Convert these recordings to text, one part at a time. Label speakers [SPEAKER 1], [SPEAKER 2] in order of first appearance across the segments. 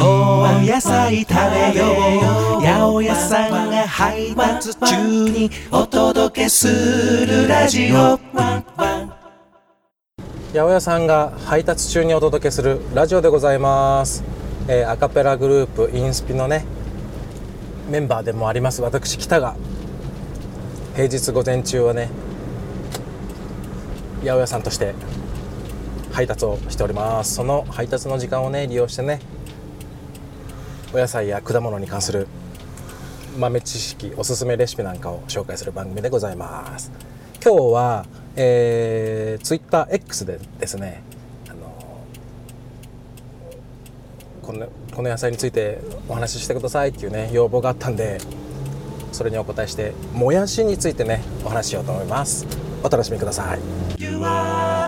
[SPEAKER 1] お野菜食べよう八百屋さんが配達中にお届けするラジオ
[SPEAKER 2] 八百屋さんが配達中にお届けするラジオでございます、えーアカペラグループインスピのねメンバーでもあります私北が平日午前中はね八百屋さんとして配達をしております。その配達の時間をね利用してねお野菜や果物に関する豆知識おすすめレシピなんかを紹介する番組でございます。今日は、えー、TwitterX でですねあのこのこの野菜についてお話ししてくださいっていうね要望があったんでそれにお答えしてもやしについてねお話ししようと思います。お楽しみください。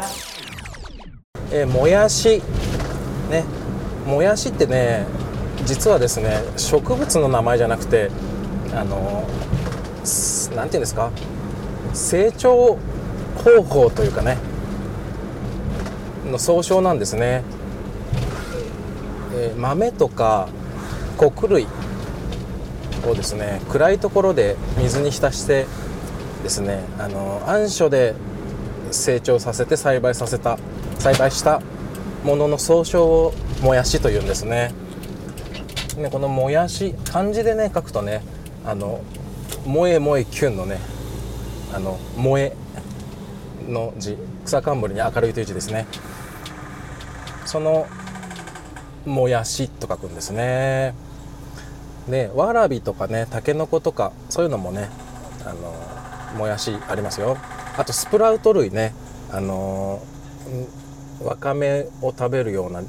[SPEAKER 2] えーもやし。ね。もやしってね実はですね植物の名前じゃなくてあのすなんていうんですか？成長方法というかね。の総称なんですね、えー豆とか穀類。をですね暗いところで水に浸してですねあの暗所で成長させて栽培させた栽培したものの総称をもやしというんですね。ねこのもやし漢字でね書くとねあの萌え萌えキュンのねあの萌えの字草冠に明るいという字ですね。そのもやしと書くんですね。でわらびとかねたけのことかそういうのもねあのもやしありますよ。あとスプラウト類ね。あのんわかめを食べるような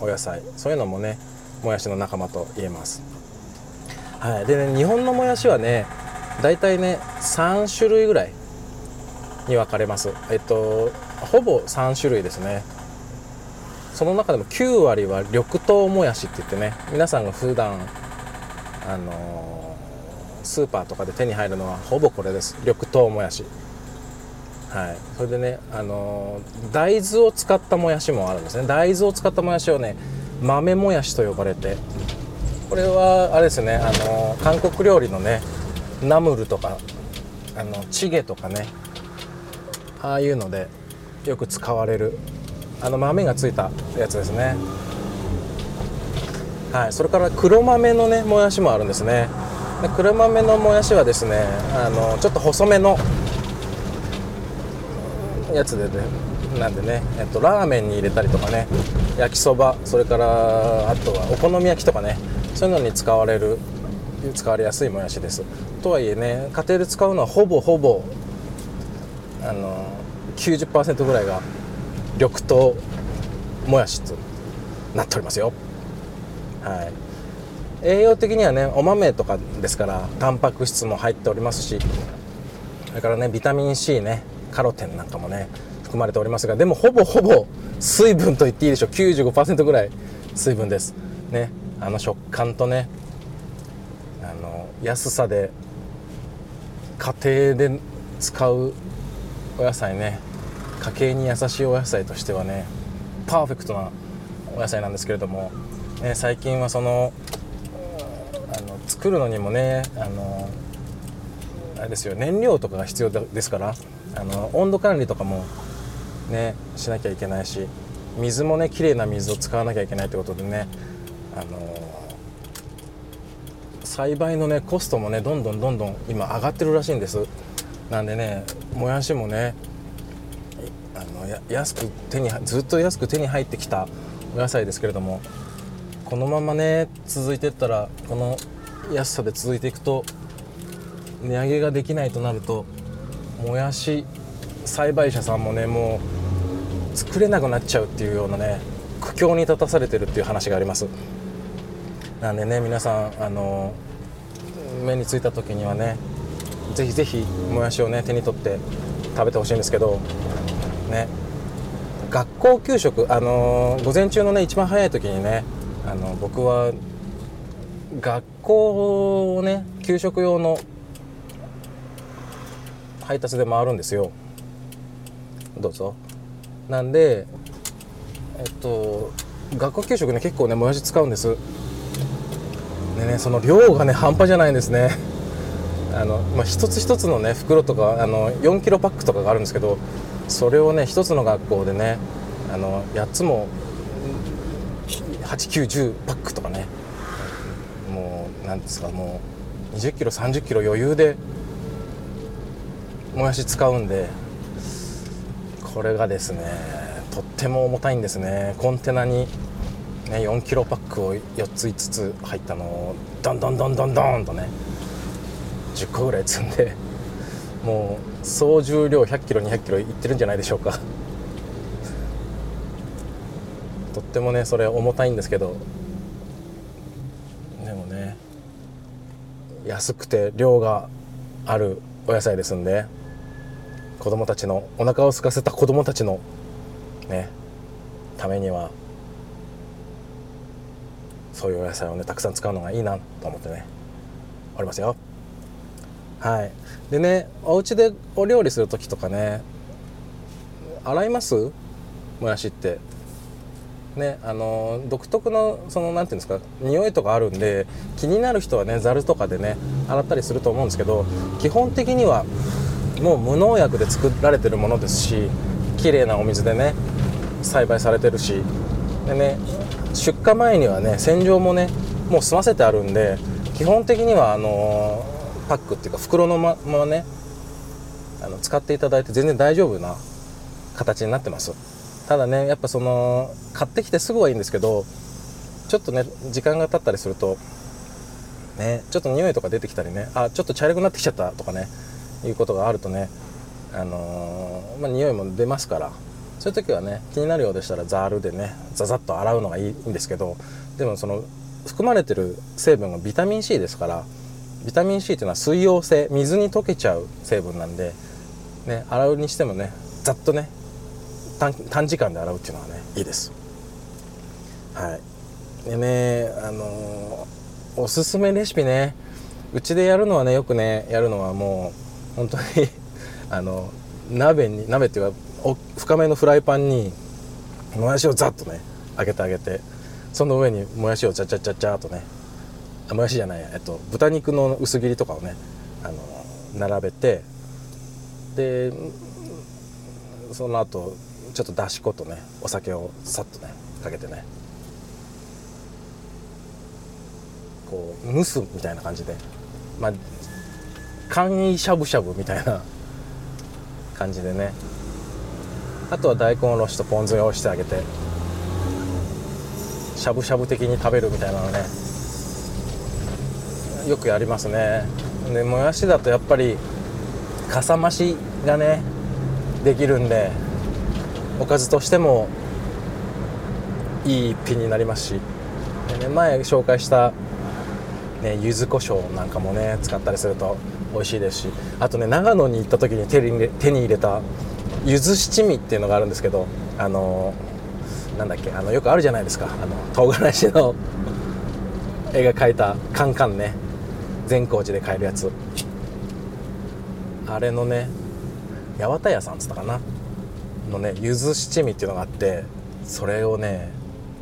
[SPEAKER 2] お野菜。そういうのもねもやしの仲間と言えます。はい。でね日本のもやしはね大体ね3種類ぐらいに分かれます。えっとほぼ3種類ですね。その中でも9割は緑豆もやしって言ってね皆さんが普段あのースーパーとかで手に入るのはほぼこれです。緑豆もやし。はい。それでねあの大豆を使ったもやしもあるんですね。大豆を使ったもやしをね豆もやしと呼ばれてこれはあれですねあの韓国料理のねナムルとかあのチゲとかねああいうのでよく使われるあの豆がついたやつですね。はい。それから黒豆のねもやしもあるんですね。で黒豆のもやしはですねあのちょっと細めのやつでねなんでね、えっと、ラーメンに入れたりとかね焼きそばそれからあとはお好み焼きとかねそういうのに使われる使われやすいもやしです。とはいえね家庭で使うのはほぼほぼあの90%ぐらいが緑豆もやしとなっておりますよ。はい。栄養的にはねお豆とかですからタンパク質も入っておりますしそれからねビタミン C ね。カロテンなんかもね含まれておりますがでもほぼほぼ水分と言っていいでしょう。95%ぐらい水分です。ね。あの食感とねあの安さで家庭で使うお野菜ね。家計に優しいお野菜としてはねパーフェクトなお野菜なんですけれども、ね、最近はそのあの作るのにもねあのあれですよ。燃料とかが必要ですからあの温度管理とかもねしなきゃいけないし水もねきれいな水を使わなきゃいけないということでねあの栽培のねコストもねどんどんどんどん今上がってるらしいんです。なんでねもやしもねあの安く手にずっと安く手に入ってきたお野菜ですけれどもこのままね続いてったらこの安さで続いていくと値上げができないとなるともやし栽培者さんもねもう作れなくなっちゃうっていうようなね苦境に立たされてるっていう話があります。なんでね皆さんあの目についた時にはねぜひぜひもやしをね手に取って食べてほしいんですけどね学校給食あの午前中のね一番早い時にねあの僕は学校をね給食用の配達で回るんですよ。どうぞ。なんでえっと学校給食ね結構ねもやし使うんです。でねその量がね半端じゃないんですね。あの、まあ、一つ一つのね袋とかあの4キロパックとかがあるんですけどそれをね一つの学校でねあの8つも8910パックとかねもうなんですかもう20キロ30キロ余裕でもやし使うんでこれがですねとっても重たいんですね。コンテナに、ね、4キロパックを4つ5つ入ったのをどんどんどんどんどんとね10個ぐらい積んでもう総重量100キロ200キロいってるんじゃないでしょうか。とってもねそれ重たいんですけどでもね安くて量があるお野菜ですんで子供たちのお腹を空かせた子供たちのねためにはそういうお野菜をねたくさん使うのがいいなと思ってねおりますよ。はい。でねお家でお料理する時とかね洗います？もやしって。ねあの独特のその何て言うんですか匂いとかあるんで気になる人はねざるとかでね洗ったりすると思うんですけど基本的にはもう無農薬で作られてるものですし綺麗なお水でね栽培されてるし。でね出荷前にはね洗浄もねもう済ませてあるんで基本的にはあのパックっていうか袋のままねあの使っていただいて全然大丈夫な形になってます。ただねやっぱその買ってきてすぐはいいんですけどちょっとね時間が経ったりするとねちょっと匂いとか出てきたりねあちょっと茶色くなってきちゃったとかねいうことがあるとねあのー、まあ、匂いも出ますからそういう時はね気になるようでしたらザールでねザザッと洗うのがいいんですけどでもその含まれてる成分がビタミン C ですからビタミン C っていうのは水溶性水に溶けちゃう成分なんで、ね、洗うにしてもねざっとね短時間で洗うっていうのはねいいです。はい。でねあのー、おすすめレシピねうちでやるのはねよくねやるのはもう本当に あの鍋に鍋っていうか深めのフライパンにもやしをザッとね揚げてあげてその上にもやしをチャチャチャチャとねもやしじゃない、えっと、豚肉の薄切りとかをねあの並べてでその後ちょっとだし粉とねお酒をさっとねかけてねこう蒸すみたいな感じでまあ簡易しゃぶしゃぶみたいな感じでね。あとは大根おろしとポン酢用意してあげてしゃぶしゃぶ的に食べるみたいなのね。よくやりますね。でもやしだとやっぱりかさ増しがねできるんでおかずとしてもいい一品になりますし、ね、前紹介したね、柚子胡椒なんかもね使ったりすると美味しいですしあとね長野に行った時に手に手に入れた柚子七味っていうのがあるんですけどあのなんだっけあのよくあるじゃないですかあの唐辛子の 絵が描いたカンカンね善光寺で買えるやつ。あれのね八幡屋さんっつったかなのね柚子七味っていうのがあってそれをね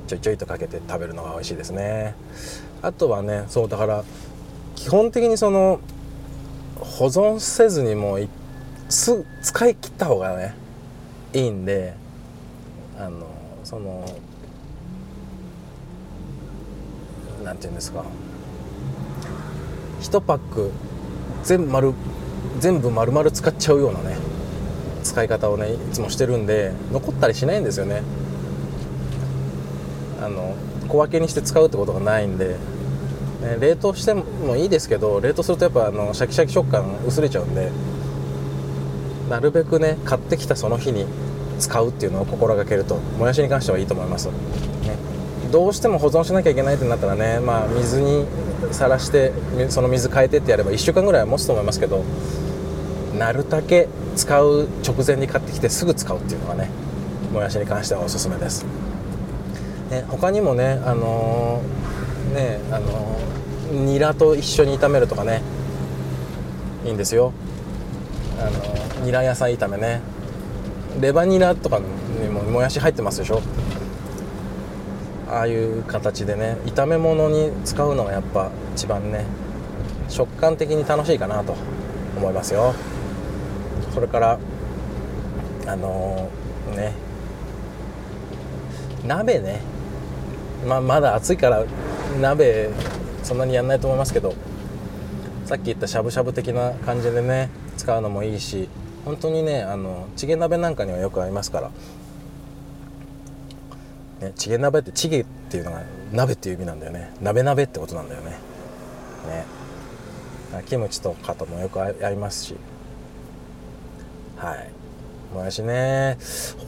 [SPEAKER 2] ちょいちょいとかけて食べるのが美味しいですね。あとはねそうだから基本的にその保存せずにもうす使い切った方がねいいんであのそのなんて言うんですか。1パック全部丸全部丸々使っちゃうようなね使い方をねいつもしてるんで残ったりしないんですよね。あの小分けにして使うってことがないんでね、冷凍してもいいですけど冷凍するとやっぱあのシャキシャキ食感薄れちゃうんでなるべくね買ってきたその日に使うっていうのを心がけるともやしに関してはいいと思います、ね、どうしても保存しなきゃいけないってなったらね、まあ、水にさらしてその水変えてってやれば1週間ぐらいは持つと思いますけどなるだけ使う直前に買ってきてすぐ使うっていうのがねもやしに関してはおすすめです、ね、他にもねあのー、ねあのニラと一緒に炒めるとかねいいんですよ。あのニラ野菜炒めね。レバニラとかにももやし入ってますでしょ。ああいう形でね炒め物に使うのがやっぱ一番ね食感的に楽しいかなと思いますよ。それからあのーね鍋ね。まあ、まだ暑いから鍋そんなにやんないと思いますけどさっき言ったしゃぶしゃぶ的な感じでね使うのもいいし本当にねあのチゲ鍋なんかにはよく合いますから、ね、チゲ鍋ってチゲっていうのが鍋っていう意味なんだよね。鍋鍋ってことなんだよね。ね。キムチとかともよく合いますし。はい。もやしね。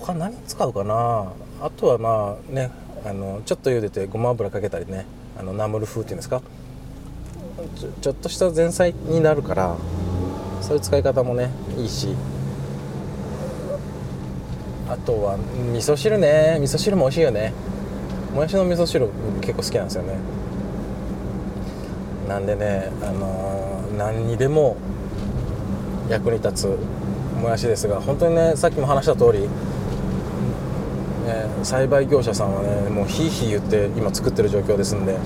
[SPEAKER 2] 他何使うかな？あとはまあねあのちょっと茹でてごま油かけたりね。あのナムル風っていうんですか？ちょっとした前菜になるからそういう使い方もねいいし。あとは味噌汁ね。味噌汁も美味しいよね。もやしの味噌汁結構好きなんですよね。なんでねあのー、何にでも役に立つもやしですが本当にねさっきも話した通りね、栽培業者さんはねもうひいひい言って今作ってる状況ですんでね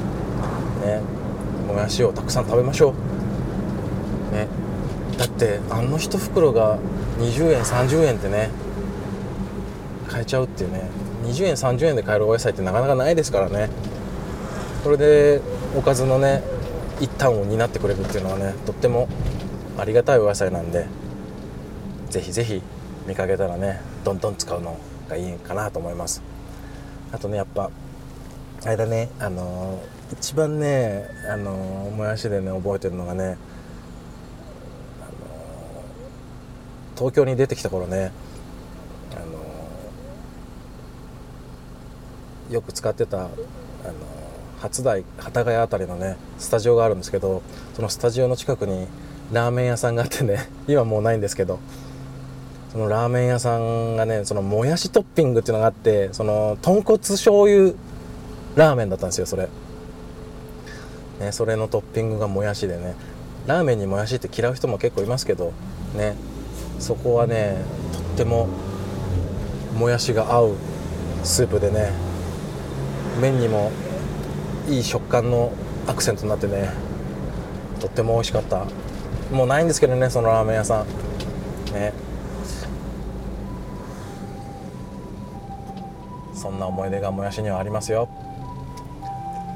[SPEAKER 2] もやしをたくさん食べましょう。ね。だってあの1袋が20円30円ってね買えちゃうっていうね。20円30円で買えるお野菜ってなかなかないですからね。これでおかずのね一端を担ってくれるっていうのはねとってもありがたいお野菜なんでぜひぜひ見かけたらねどんどん使うのをがいいかなと思います。あとねやっぱあれだねあのー、一番ねあのー、もやしでね覚えてるのがね、あのー、東京に出てきた頃ねあのよく使ってたあの初台幡ヶ谷辺りのねスタジオがあるんですけどそのスタジオの近くにラーメン屋さんがあってね今もうないんですけどそのラーメン屋さんがねそのもやしトッピングっていうのがあってその豚骨醤油ラーメンだったんですよそれ、ね、それのトッピングがもやしでね。ラーメンにもやしって嫌う人も結構いますけどね。そこはねとってももやしが合うスープでね麺にもいい食感のアクセントになってねとっても美味しかった。もうないんですけどねそのラーメン屋さん。ね。そんな思い出がもやしにはありますよ。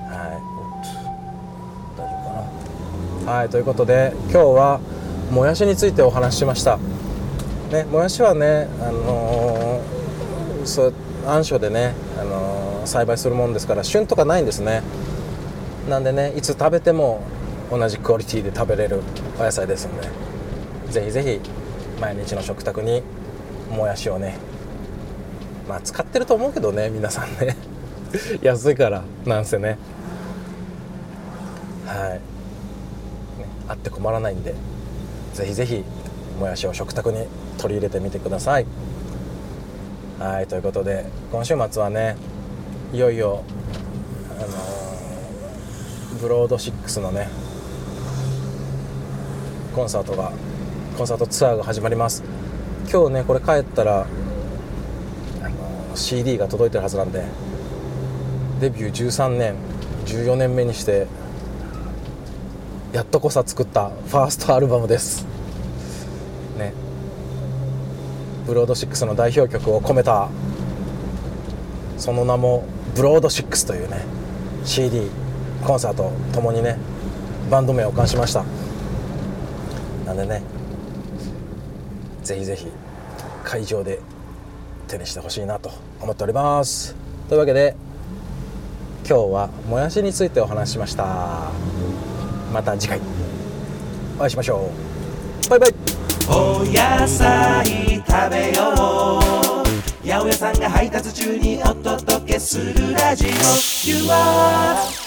[SPEAKER 2] はい。大丈夫かな。はいということで今日はもやしについてお話ししました。ねもやしはねあのー、そう暗所でね、あのー、栽培するもんですから旬とかないんですね。なんでねいつ食べても同じクオリティで食べれるお野菜ですんでぜひぜひ毎日の食卓にもやしをねまあ使ってると思うけどね皆さんね。安いからなんせね。はい。ねあって困らないんでぜひぜひもやしを食卓に取り入れてみてください。はいということで今週末はねいよいよあのー、ブロード6のねコンサートがコンサートツアーが始まります。今日ねこれ帰ったら CD が届いてるはずなんでデビュー13年14年目にしてやっとこさ作ったファーストアルバムです。ね。ブロード6の代表曲を込めたその名もブロード6というね CD コンサートともにねバンド名を冠しました。なんでねぜひぜひ会場で手にしてほしいなと思っております。というわけで今日はもやしについてお話ししました。また次回。お会いしましょう。バイバイ。
[SPEAKER 1] お野菜食べよう。八百屋さんが配達中にお届けするラジオ。You are